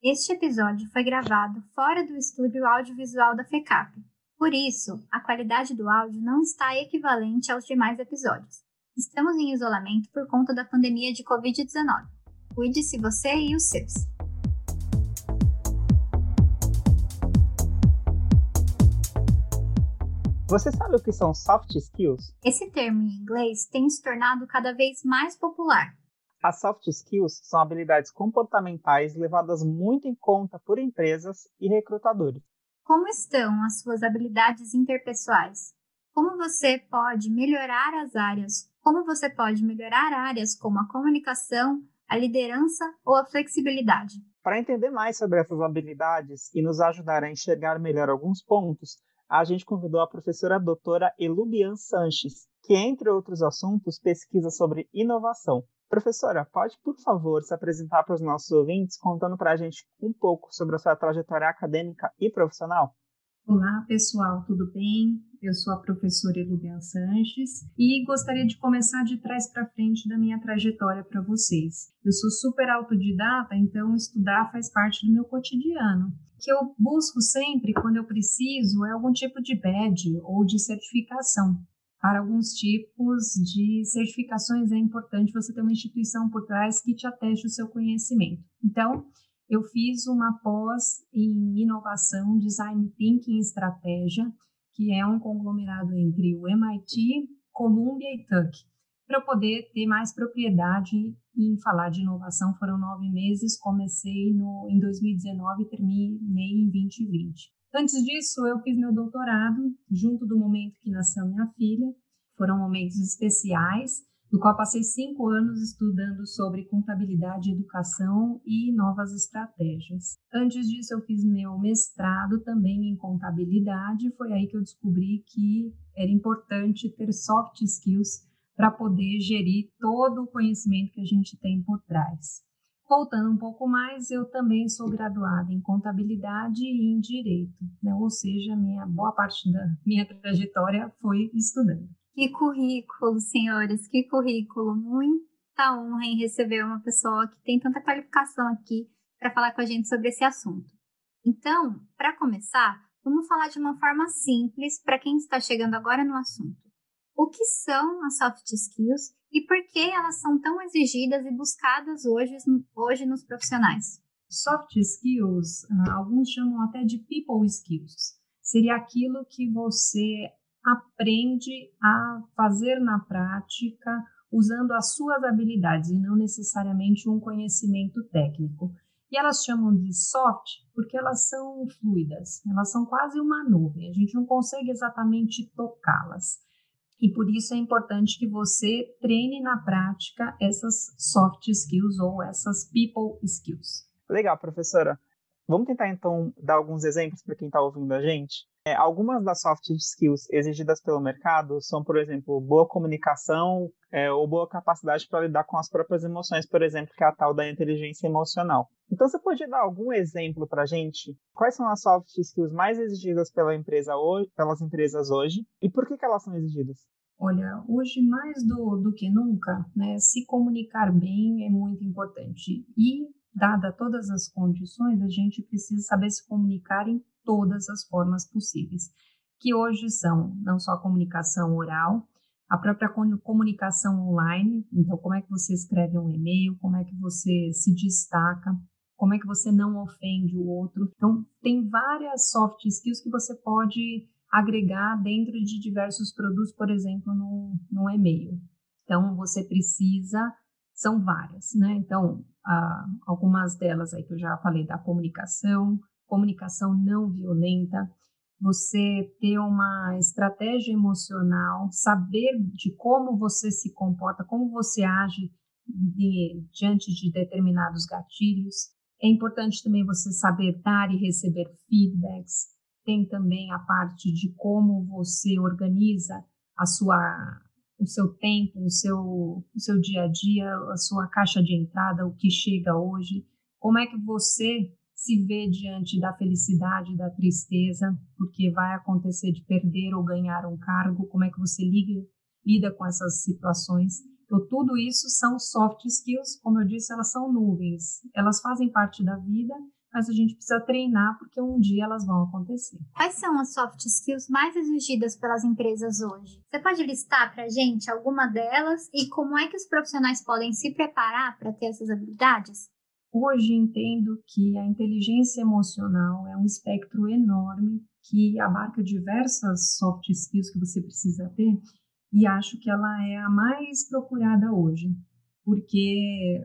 Este episódio foi gravado fora do estúdio audiovisual da FECAP. Por isso, a qualidade do áudio não está equivalente aos demais episódios. Estamos em isolamento por conta da pandemia de Covid-19. Cuide-se você e os seus. Você sabe o que são soft skills? Esse termo em inglês tem se tornado cada vez mais popular. As soft skills são habilidades comportamentais levadas muito em conta por empresas e recrutadores. Como estão as suas habilidades interpessoais? Como você pode melhorar as áreas? Como você pode melhorar áreas como a comunicação, a liderança ou a flexibilidade? Para entender mais sobre essas habilidades e nos ajudar a enxergar melhor alguns pontos, a gente convidou a professora doutora Elubian Sanches, que, entre outros assuntos, pesquisa sobre inovação. Professora, pode, por favor, se apresentar para os nossos ouvintes, contando para a gente um pouco sobre a sua trajetória acadêmica e profissional? Olá, pessoal, tudo bem? Eu sou a professora Elubian Sanches e gostaria de começar de trás para frente da minha trajetória para vocês. Eu sou super autodidata, então estudar faz parte do meu cotidiano. O que eu busco sempre, quando eu preciso, é algum tipo de badge ou de certificação. Para alguns tipos de certificações é importante você ter uma instituição por trás que te ateste o seu conhecimento. Então, eu fiz uma pós em inovação, design thinking e estratégia, que é um conglomerado entre o MIT, Columbia e Tuck, para poder ter mais propriedade em falar de inovação. Foram nove meses, comecei no, em 2019 e terminei em 2020. Antes disso, eu fiz meu doutorado, junto do momento que nasceu minha filha. Foram momentos especiais, no qual passei cinco anos estudando sobre contabilidade, educação e novas estratégias. Antes disso, eu fiz meu mestrado também em contabilidade. Foi aí que eu descobri que era importante ter soft skills para poder gerir todo o conhecimento que a gente tem por trás. Voltando um pouco mais, eu também sou graduada em contabilidade e em direito, né? ou seja, minha boa parte da minha trajetória foi estudando. Que currículo, senhores, que currículo! Muita honra em receber uma pessoa que tem tanta qualificação aqui para falar com a gente sobre esse assunto. Então, para começar, vamos falar de uma forma simples para quem está chegando agora no assunto. O que são as soft skills e por que elas são tão exigidas e buscadas hoje, hoje nos profissionais? Soft skills, ah, alguns chamam até de people skills. Seria aquilo que você aprende a fazer na prática usando as suas habilidades e não necessariamente um conhecimento técnico. E elas chamam de soft porque elas são fluidas, elas são quase uma nuvem, a gente não consegue exatamente tocá-las. E por isso é importante que você treine na prática essas soft skills ou essas people skills. Legal, professora. Vamos tentar então dar alguns exemplos para quem está ouvindo a gente. É, algumas das soft skills exigidas pelo mercado são, por exemplo, boa comunicação é, ou boa capacidade para lidar com as próprias emoções, por exemplo, que é a tal da inteligência emocional. Então, você pode dar algum exemplo para a gente? Quais são as soft skills mais exigidas pela empresa hoje, pelas empresas hoje e por que, que elas são exigidas? Olha, hoje mais do, do que nunca, né, se comunicar bem é muito importante. E, dada todas as condições, a gente precisa saber se comunicar em todas as formas possíveis, que hoje são não só a comunicação oral, a própria comunicação online, então como é que você escreve um e-mail, como é que você se destaca, como é que você não ofende o outro. Então, tem várias soft skills que você pode agregar dentro de diversos produtos, por exemplo, no, no e-mail. Então, você precisa, são várias, né? Então, ah, algumas delas aí que eu já falei da comunicação, comunicação não violenta, você ter uma estratégia emocional, saber de como você se comporta, como você age de, diante de determinados gatilhos, é importante também você saber dar e receber feedbacks. Tem também a parte de como você organiza a sua, o seu tempo, o seu, o seu dia a dia, a sua caixa de entrada, o que chega hoje. Como é que você se vê diante da felicidade, da tristeza, porque vai acontecer de perder ou ganhar um cargo? Como é que você liga, lida com essas situações? Então, tudo isso são soft skills, como eu disse, elas são nuvens, elas fazem parte da vida, mas a gente precisa treinar porque um dia elas vão acontecer. Quais são as soft skills mais exigidas pelas empresas hoje? Você pode listar para a gente alguma delas e como é que os profissionais podem se preparar para ter essas habilidades? Hoje entendo que a inteligência emocional é um espectro enorme que abarca diversas soft skills que você precisa ter e acho que ela é a mais procurada hoje, porque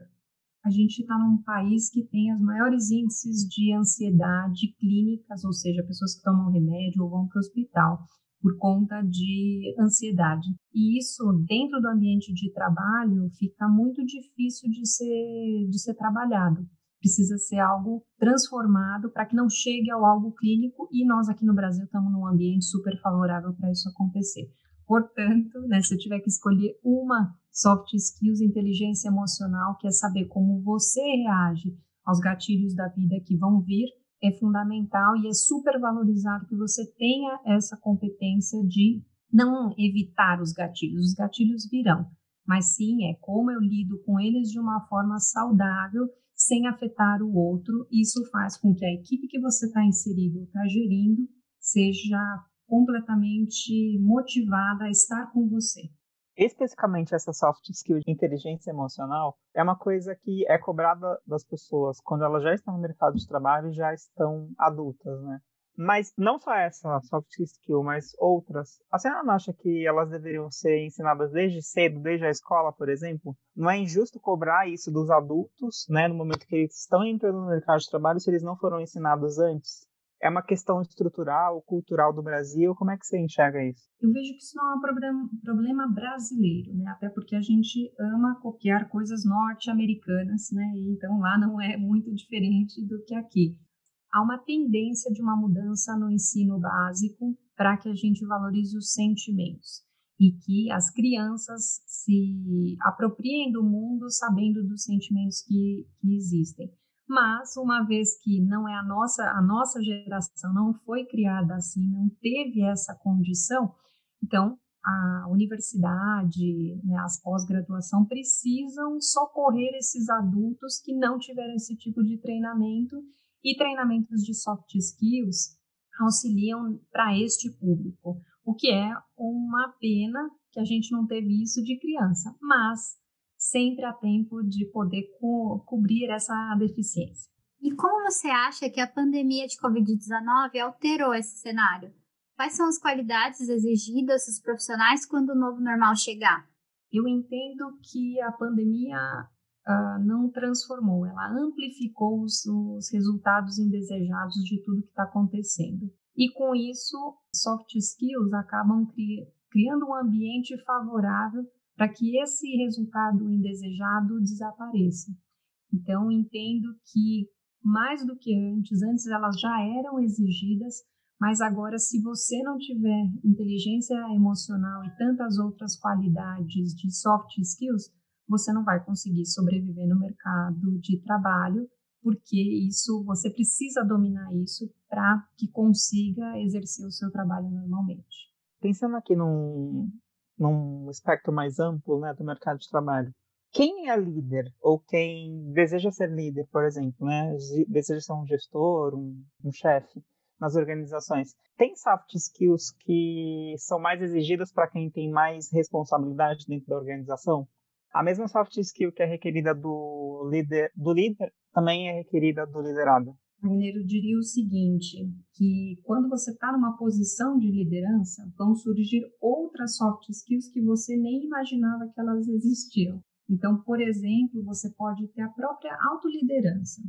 a gente está num país que tem os maiores índices de ansiedade clínicas, ou seja, pessoas que tomam remédio ou vão para o hospital por conta de ansiedade. E isso, dentro do ambiente de trabalho, fica muito difícil de ser, de ser trabalhado. Precisa ser algo transformado para que não chegue ao algo clínico, e nós aqui no Brasil estamos num ambiente super favorável para isso acontecer. Portanto, né, se eu tiver que escolher uma soft skills, inteligência emocional, que é saber como você reage aos gatilhos da vida que vão vir, é fundamental e é super valorizado que você tenha essa competência de não evitar os gatilhos. Os gatilhos virão, mas sim é como eu lido com eles de uma forma saudável, sem afetar o outro. Isso faz com que a equipe que você está inserido ou está gerindo seja completamente motivada a estar com você. Especificamente essa soft skill de inteligência emocional é uma coisa que é cobrada das pessoas quando elas já estão no mercado de trabalho e já estão adultas, né? Mas não só essa soft skill, mas outras. A senhora não acha que elas deveriam ser ensinadas desde cedo, desde a escola, por exemplo? Não é injusto cobrar isso dos adultos, né, no momento que eles estão entrando no mercado de trabalho, se eles não foram ensinados antes? É uma questão estrutural, cultural do Brasil? Como é que você enxerga isso? Eu vejo que isso não é um problema, brasileiro, né? Até porque a gente ama copiar coisas norte-americanas, né? Então lá não é muito diferente do que aqui. Há uma tendência de uma mudança no ensino básico para que a gente valorize os sentimentos e que as crianças se apropriem do mundo sabendo dos sentimentos que, que existem. Mas uma vez que não é a nossa, a nossa geração não foi criada assim, não teve essa condição, então a universidade, né, as pós-graduação precisam socorrer esses adultos que não tiveram esse tipo de treinamento e treinamentos de soft skills auxiliam para este público, o que é uma pena que a gente não teve isso de criança, mas sempre há tempo de poder co cobrir essa deficiência. E como você acha que a pandemia de Covid-19 alterou esse cenário? Quais são as qualidades exigidas dos profissionais quando o novo normal chegar? Eu entendo que a pandemia uh, não transformou, ela amplificou os, os resultados indesejados de tudo que está acontecendo. E com isso, soft skills acabam cri criando um ambiente favorável para que esse resultado indesejado desapareça. Então, entendo que mais do que antes, antes elas já eram exigidas, mas agora, se você não tiver inteligência emocional e tantas outras qualidades de soft skills, você não vai conseguir sobreviver no mercado de trabalho, porque isso você precisa dominar isso para que consiga exercer o seu trabalho normalmente. Pensando aqui num, num espectro mais amplo né, do mercado de trabalho. Quem é líder ou quem deseja ser líder, por exemplo, né, deseja ser um gestor, um, um chefe nas organizações, tem soft skills que são mais exigidas para quem tem mais responsabilidade dentro da organização? A mesma soft skill que é requerida do líder, do líder também é requerida do liderado. Mineiro diria o seguinte, que quando você está numa posição de liderança, vão surgir outras soft skills que você nem imaginava que elas existiam. Então, por exemplo, você pode ter a própria autoliderança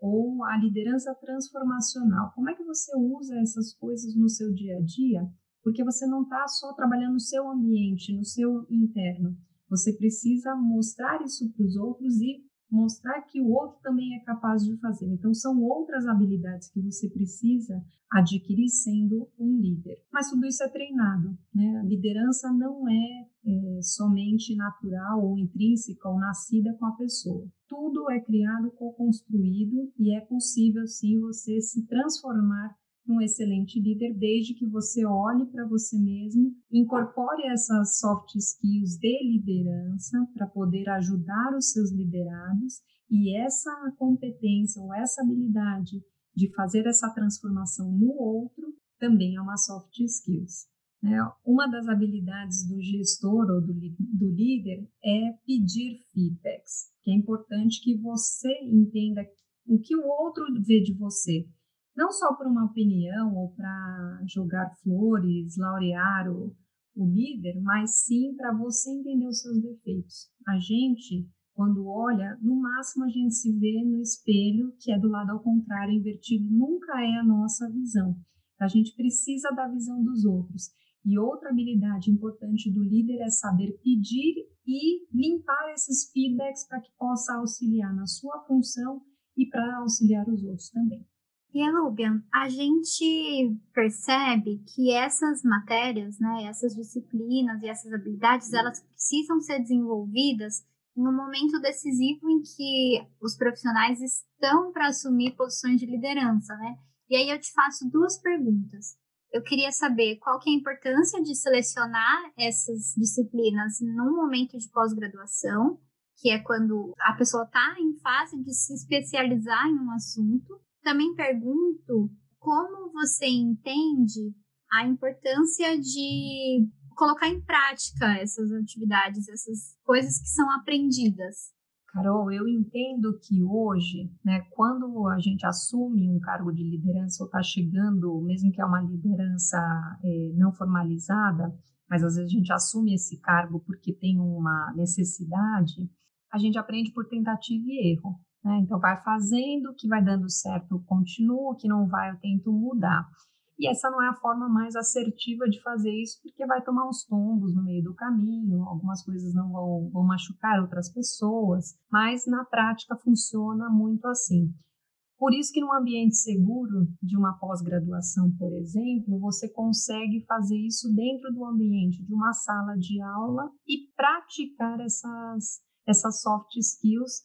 ou a liderança transformacional. Como é que você usa essas coisas no seu dia a dia? Porque você não está só trabalhando no seu ambiente, no seu interno. Você precisa mostrar isso para os outros e mostrar que o outro também é capaz de fazer. Então, são outras habilidades que você precisa adquirir sendo um líder. Mas tudo isso é treinado, né? A liderança não é, é somente natural ou intrínseca ou nascida com a pessoa. Tudo é criado, co-construído e é possível sim você se transformar um excelente líder desde que você olhe para você mesmo, incorpore essas soft skills de liderança para poder ajudar os seus liderados E essa competência ou essa habilidade de fazer essa transformação no outro também é uma soft skills. Né? Uma das habilidades do gestor ou do, do líder é pedir feedbacks, que é importante que você entenda o que o outro vê de você, não só por uma opinião ou para jogar flores, laurear o, o líder, mas sim para você entender os seus defeitos. A gente, quando olha, no máximo a gente se vê no espelho, que é do lado ao contrário, invertido, nunca é a nossa visão. A gente precisa da visão dos outros. E outra habilidade importante do líder é saber pedir e limpar esses feedbacks para que possa auxiliar na sua função e para auxiliar os outros também. E Elubian, a gente percebe que essas matérias, né, essas disciplinas e essas habilidades, elas precisam ser desenvolvidas no momento decisivo em que os profissionais estão para assumir posições de liderança, né? E aí eu te faço duas perguntas. Eu queria saber qual que é a importância de selecionar essas disciplinas num momento de pós-graduação, que é quando a pessoa está em fase de se especializar em um assunto, também pergunto como você entende a importância de colocar em prática essas atividades, essas coisas que são aprendidas. Carol, eu entendo que hoje, né, quando a gente assume um cargo de liderança ou está chegando, mesmo que é uma liderança é, não formalizada, mas às vezes a gente assume esse cargo porque tem uma necessidade, a gente aprende por tentativa e erro. Né? Então, vai fazendo, o que vai dando certo, continuo, o que não vai, eu tento mudar. E essa não é a forma mais assertiva de fazer isso, porque vai tomar uns tombos no meio do caminho, algumas coisas não vão, vão machucar outras pessoas, mas na prática funciona muito assim. Por isso que num ambiente seguro de uma pós-graduação, por exemplo, você consegue fazer isso dentro do ambiente de uma sala de aula e praticar essas, essas soft skills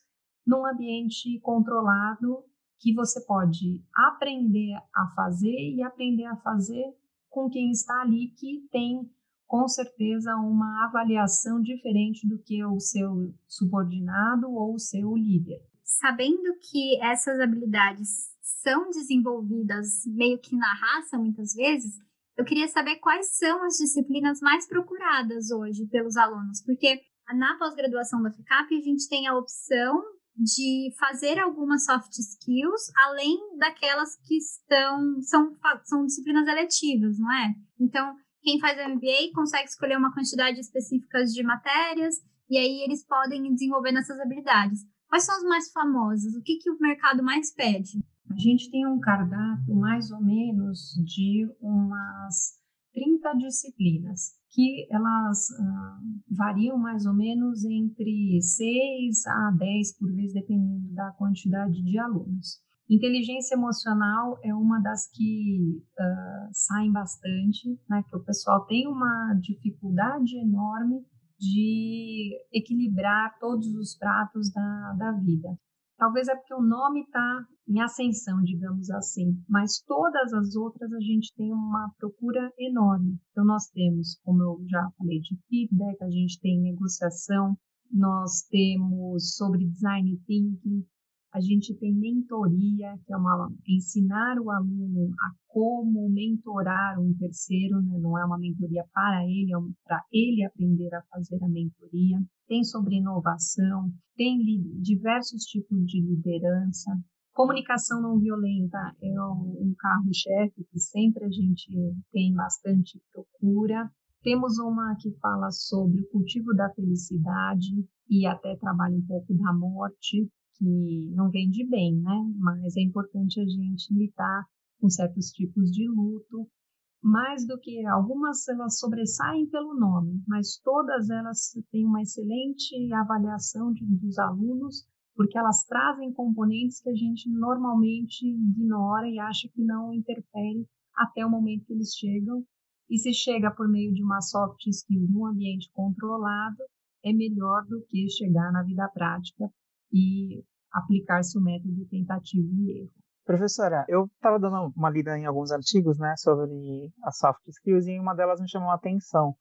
num ambiente controlado que você pode aprender a fazer e aprender a fazer com quem está ali que tem com certeza uma avaliação diferente do que o seu subordinado ou o seu líder. Sabendo que essas habilidades são desenvolvidas meio que na raça muitas vezes, eu queria saber quais são as disciplinas mais procuradas hoje pelos alunos, porque na pós-graduação da FICAP a gente tem a opção de fazer algumas soft skills além daquelas que estão são, são disciplinas eletivas, não é? Então, quem faz MBA consegue escolher uma quantidade específica de matérias e aí eles podem desenvolver nessas habilidades. Quais são as mais famosas? O que, que o mercado mais pede? A gente tem um cardápio mais ou menos de umas 30 disciplinas que elas uh, variam mais ou menos entre 6 a 10 por vez, dependendo da quantidade de alunos. Inteligência emocional é uma das que uh, saem bastante, né, que o pessoal tem uma dificuldade enorme de equilibrar todos os pratos da, da vida. Talvez é porque o nome está em ascensão, digamos assim, mas todas as outras a gente tem uma procura enorme. Então, nós temos, como eu já falei, de feedback, a gente tem negociação, nós temos sobre design thinking, a gente tem mentoria, que é uma ensinar o aluno a como mentorar um terceiro, né? não é uma mentoria para ele, é para ele aprender a fazer a mentoria. Tem sobre inovação, tem diversos tipos de liderança. Comunicação não violenta é um carro-chefe que sempre a gente tem bastante procura. Temos uma que fala sobre o cultivo da felicidade e até trabalha um pouco da morte que não vende bem, né? Mas é importante a gente lidar com certos tipos de luto. Mais do que algumas, elas sobressaem pelo nome, mas todas elas têm uma excelente avaliação de, dos alunos, porque elas trazem componentes que a gente normalmente ignora e acha que não interfere até o momento que eles chegam. E se chega por meio de uma soft skill num ambiente controlado, é melhor do que chegar na vida prática e aplicar-se o método tentativa e erro. Professora, eu estava dando uma lida em alguns artigos né, sobre as soft skills e uma delas me chamou a atenção.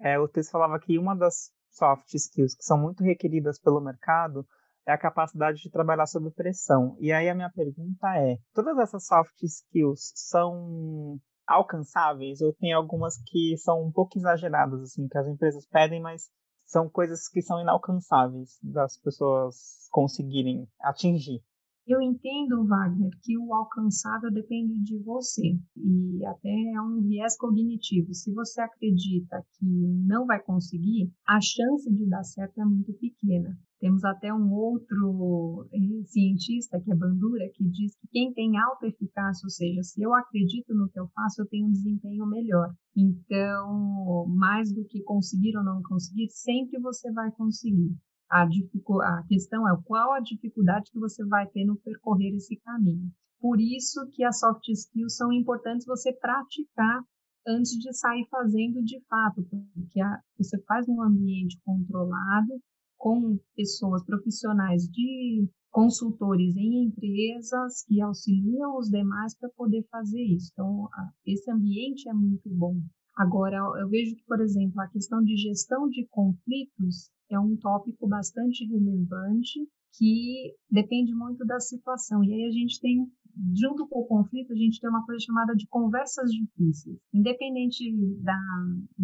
É, o texto falava que uma das soft skills que são muito requeridas pelo mercado é a capacidade de trabalhar sob pressão. E aí a minha pergunta é: todas essas soft skills são alcançáveis ou tem algumas que são um pouco exageradas assim, que as empresas pedem, mas são coisas que são inalcançáveis das pessoas conseguirem atingir? Eu entendo, Wagner, que o alcançável depende de você e até é um viés cognitivo. Se você acredita que não vai conseguir, a chance de dar certo é muito pequena. Temos até um outro eh, cientista, que é Bandura, que diz que quem tem alta eficácia, ou seja, se eu acredito no que eu faço, eu tenho um desempenho melhor. Então, mais do que conseguir ou não conseguir, sempre você vai conseguir. A, a questão é qual a dificuldade que você vai ter no percorrer esse caminho. Por isso que as soft skills são importantes você praticar antes de sair fazendo de fato, porque a, você faz num ambiente controlado, com pessoas profissionais de consultores em empresas que auxiliam os demais para poder fazer isso. Então, esse ambiente é muito bom. Agora, eu vejo que, por exemplo, a questão de gestão de conflitos é um tópico bastante relevante que depende muito da situação. E aí a gente tem, junto com o conflito, a gente tem uma coisa chamada de conversas difíceis. Independente da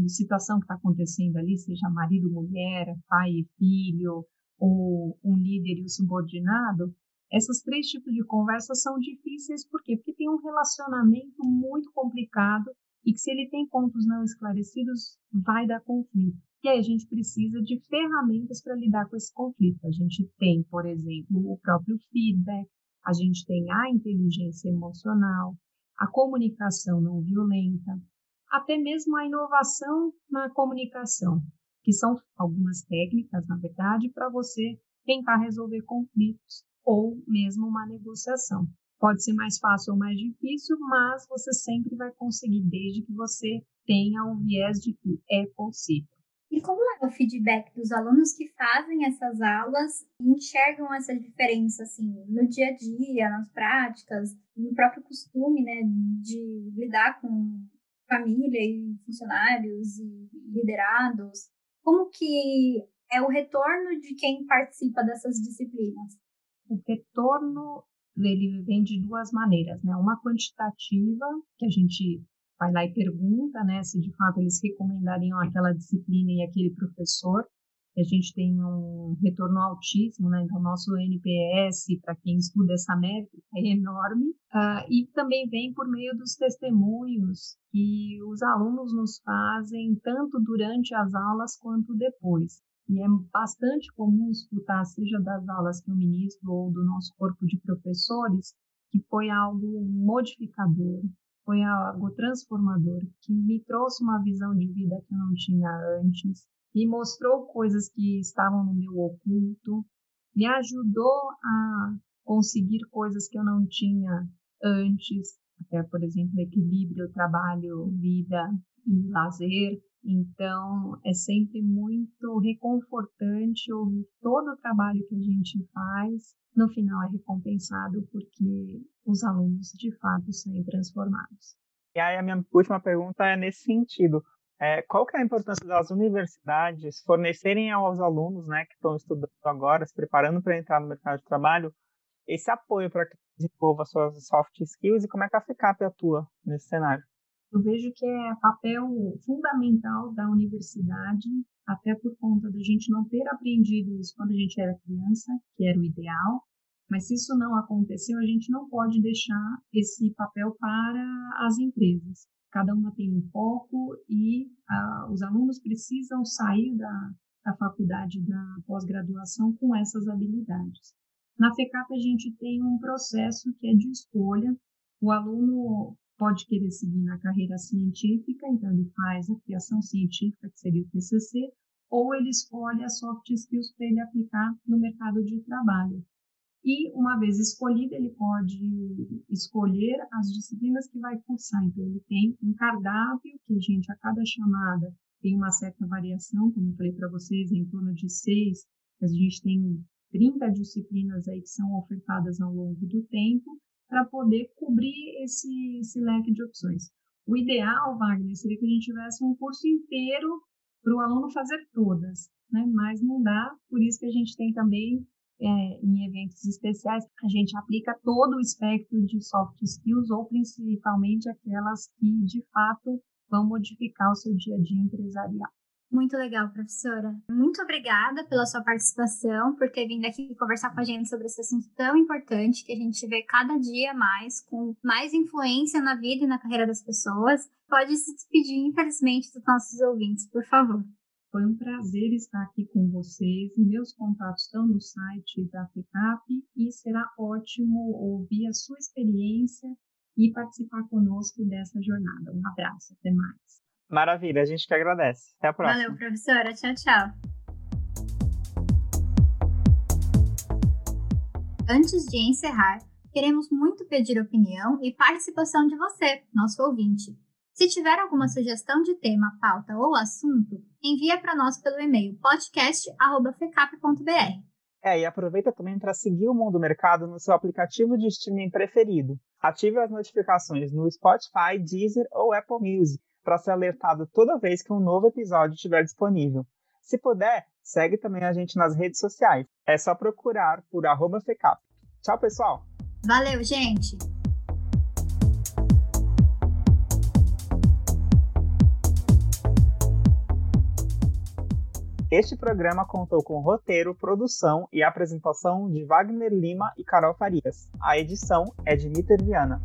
situação que está acontecendo ali, seja marido, mulher, pai e filho, ou um líder e o subordinado, essas três tipos de conversas são difíceis, por quê? Porque tem um relacionamento muito complicado e que se ele tem pontos não esclarecidos, vai dar conflito. E aí a gente precisa de ferramentas para lidar com esse conflito. A gente tem, por exemplo, o próprio feedback, a gente tem a inteligência emocional, a comunicação não violenta, até mesmo a inovação na comunicação, que são algumas técnicas, na verdade, para você tentar resolver conflitos ou mesmo uma negociação. Pode ser mais fácil ou mais difícil, mas você sempre vai conseguir, desde que você tenha o viés de que é possível. E como é o feedback dos alunos que fazem essas aulas e enxergam essa diferença, assim, no dia a dia, nas práticas, no próprio costume, né, de lidar com família e funcionários e liderados? Como que é o retorno de quem participa dessas disciplinas? O retorno ele vem de duas maneiras, né? Uma quantitativa, que a gente vai lá e pergunta, né, se de fato eles recomendariam aquela disciplina e aquele professor. E a gente tem um retorno altíssimo, né? Então, nosso NPS, para quem estuda essa métrica, é enorme. Uh, e também vem por meio dos testemunhos que os alunos nos fazem, tanto durante as aulas quanto depois. E é bastante comum escutar, seja das aulas que eu ministro ou do nosso corpo de professores, que foi algo modificador, foi algo transformador, que me trouxe uma visão de vida que eu não tinha antes, me mostrou coisas que estavam no meu oculto, me ajudou a conseguir coisas que eu não tinha antes, até, por exemplo, equilíbrio, trabalho, vida e lazer. Então, é sempre muito reconfortante ouvir todo o trabalho que a gente faz no final é recompensado porque os alunos de fato saem transformados. E aí a minha última pergunta é nesse sentido. É, qual que é a importância das universidades fornecerem aos alunos né, que estão estudando agora, se preparando para entrar no mercado de trabalho, esse apoio para que desenvolva suas soft skills e como é que a FICAP atua nesse cenário? Eu vejo que é papel fundamental da universidade até por conta da gente não ter aprendido isso quando a gente era criança, que era o ideal. Mas se isso não aconteceu, a gente não pode deixar esse papel para as empresas. Cada uma tem um foco e ah, os alunos precisam sair da, da faculdade da pós-graduação com essas habilidades. Na FECAP, a gente tem um processo que é de escolha. O aluno pode querer seguir na carreira científica, então ele faz a criação científica, que seria o TCC, ou ele escolhe as soft skills para ele aplicar no mercado de trabalho. E, uma vez escolhido, ele pode escolher as disciplinas que vai cursar. Então, ele tem um cardápio que a gente, a cada chamada, tem uma certa variação, como eu falei para vocês, em torno de seis, mas a gente tem 30 disciplinas aí que são ofertadas ao longo do tempo, para poder cobrir esse, esse leque de opções. O ideal, Wagner, seria que a gente tivesse um curso inteiro para o aluno fazer todas, né? mas não dá, por isso que a gente tem também é, em eventos especiais, a gente aplica todo o espectro de soft skills ou principalmente aquelas que de fato vão modificar o seu dia a dia empresarial. Muito legal, professora. Muito obrigada pela sua participação, por ter vindo aqui conversar com a gente sobre esse assunto tão importante que a gente vê cada dia mais, com mais influência na vida e na carreira das pessoas. Pode se despedir, infelizmente, dos nossos ouvintes, por favor. Foi um prazer estar aqui com vocês. Meus contatos estão no site da FECAP e será ótimo ouvir a sua experiência e participar conosco dessa jornada. Um abraço, até mais. Maravilha, a gente que agradece. Até a próxima. Valeu, professora. Tchau, tchau. Antes de encerrar, queremos muito pedir opinião e participação de você, nosso ouvinte. Se tiver alguma sugestão de tema, pauta ou assunto, envia para nós pelo e-mail podcast@fecap.br. É, e aproveita também para seguir o Mundo Mercado no seu aplicativo de streaming preferido. Ative as notificações no Spotify, Deezer ou Apple Music para ser alertado toda vez que um novo episódio estiver disponível. Se puder, segue também a gente nas redes sociais. É só procurar por arroba FECAP. Tchau, pessoal! Valeu, gente! Este programa contou com roteiro, produção e apresentação de Wagner Lima e Carol Farias. A edição é de Niter Viana.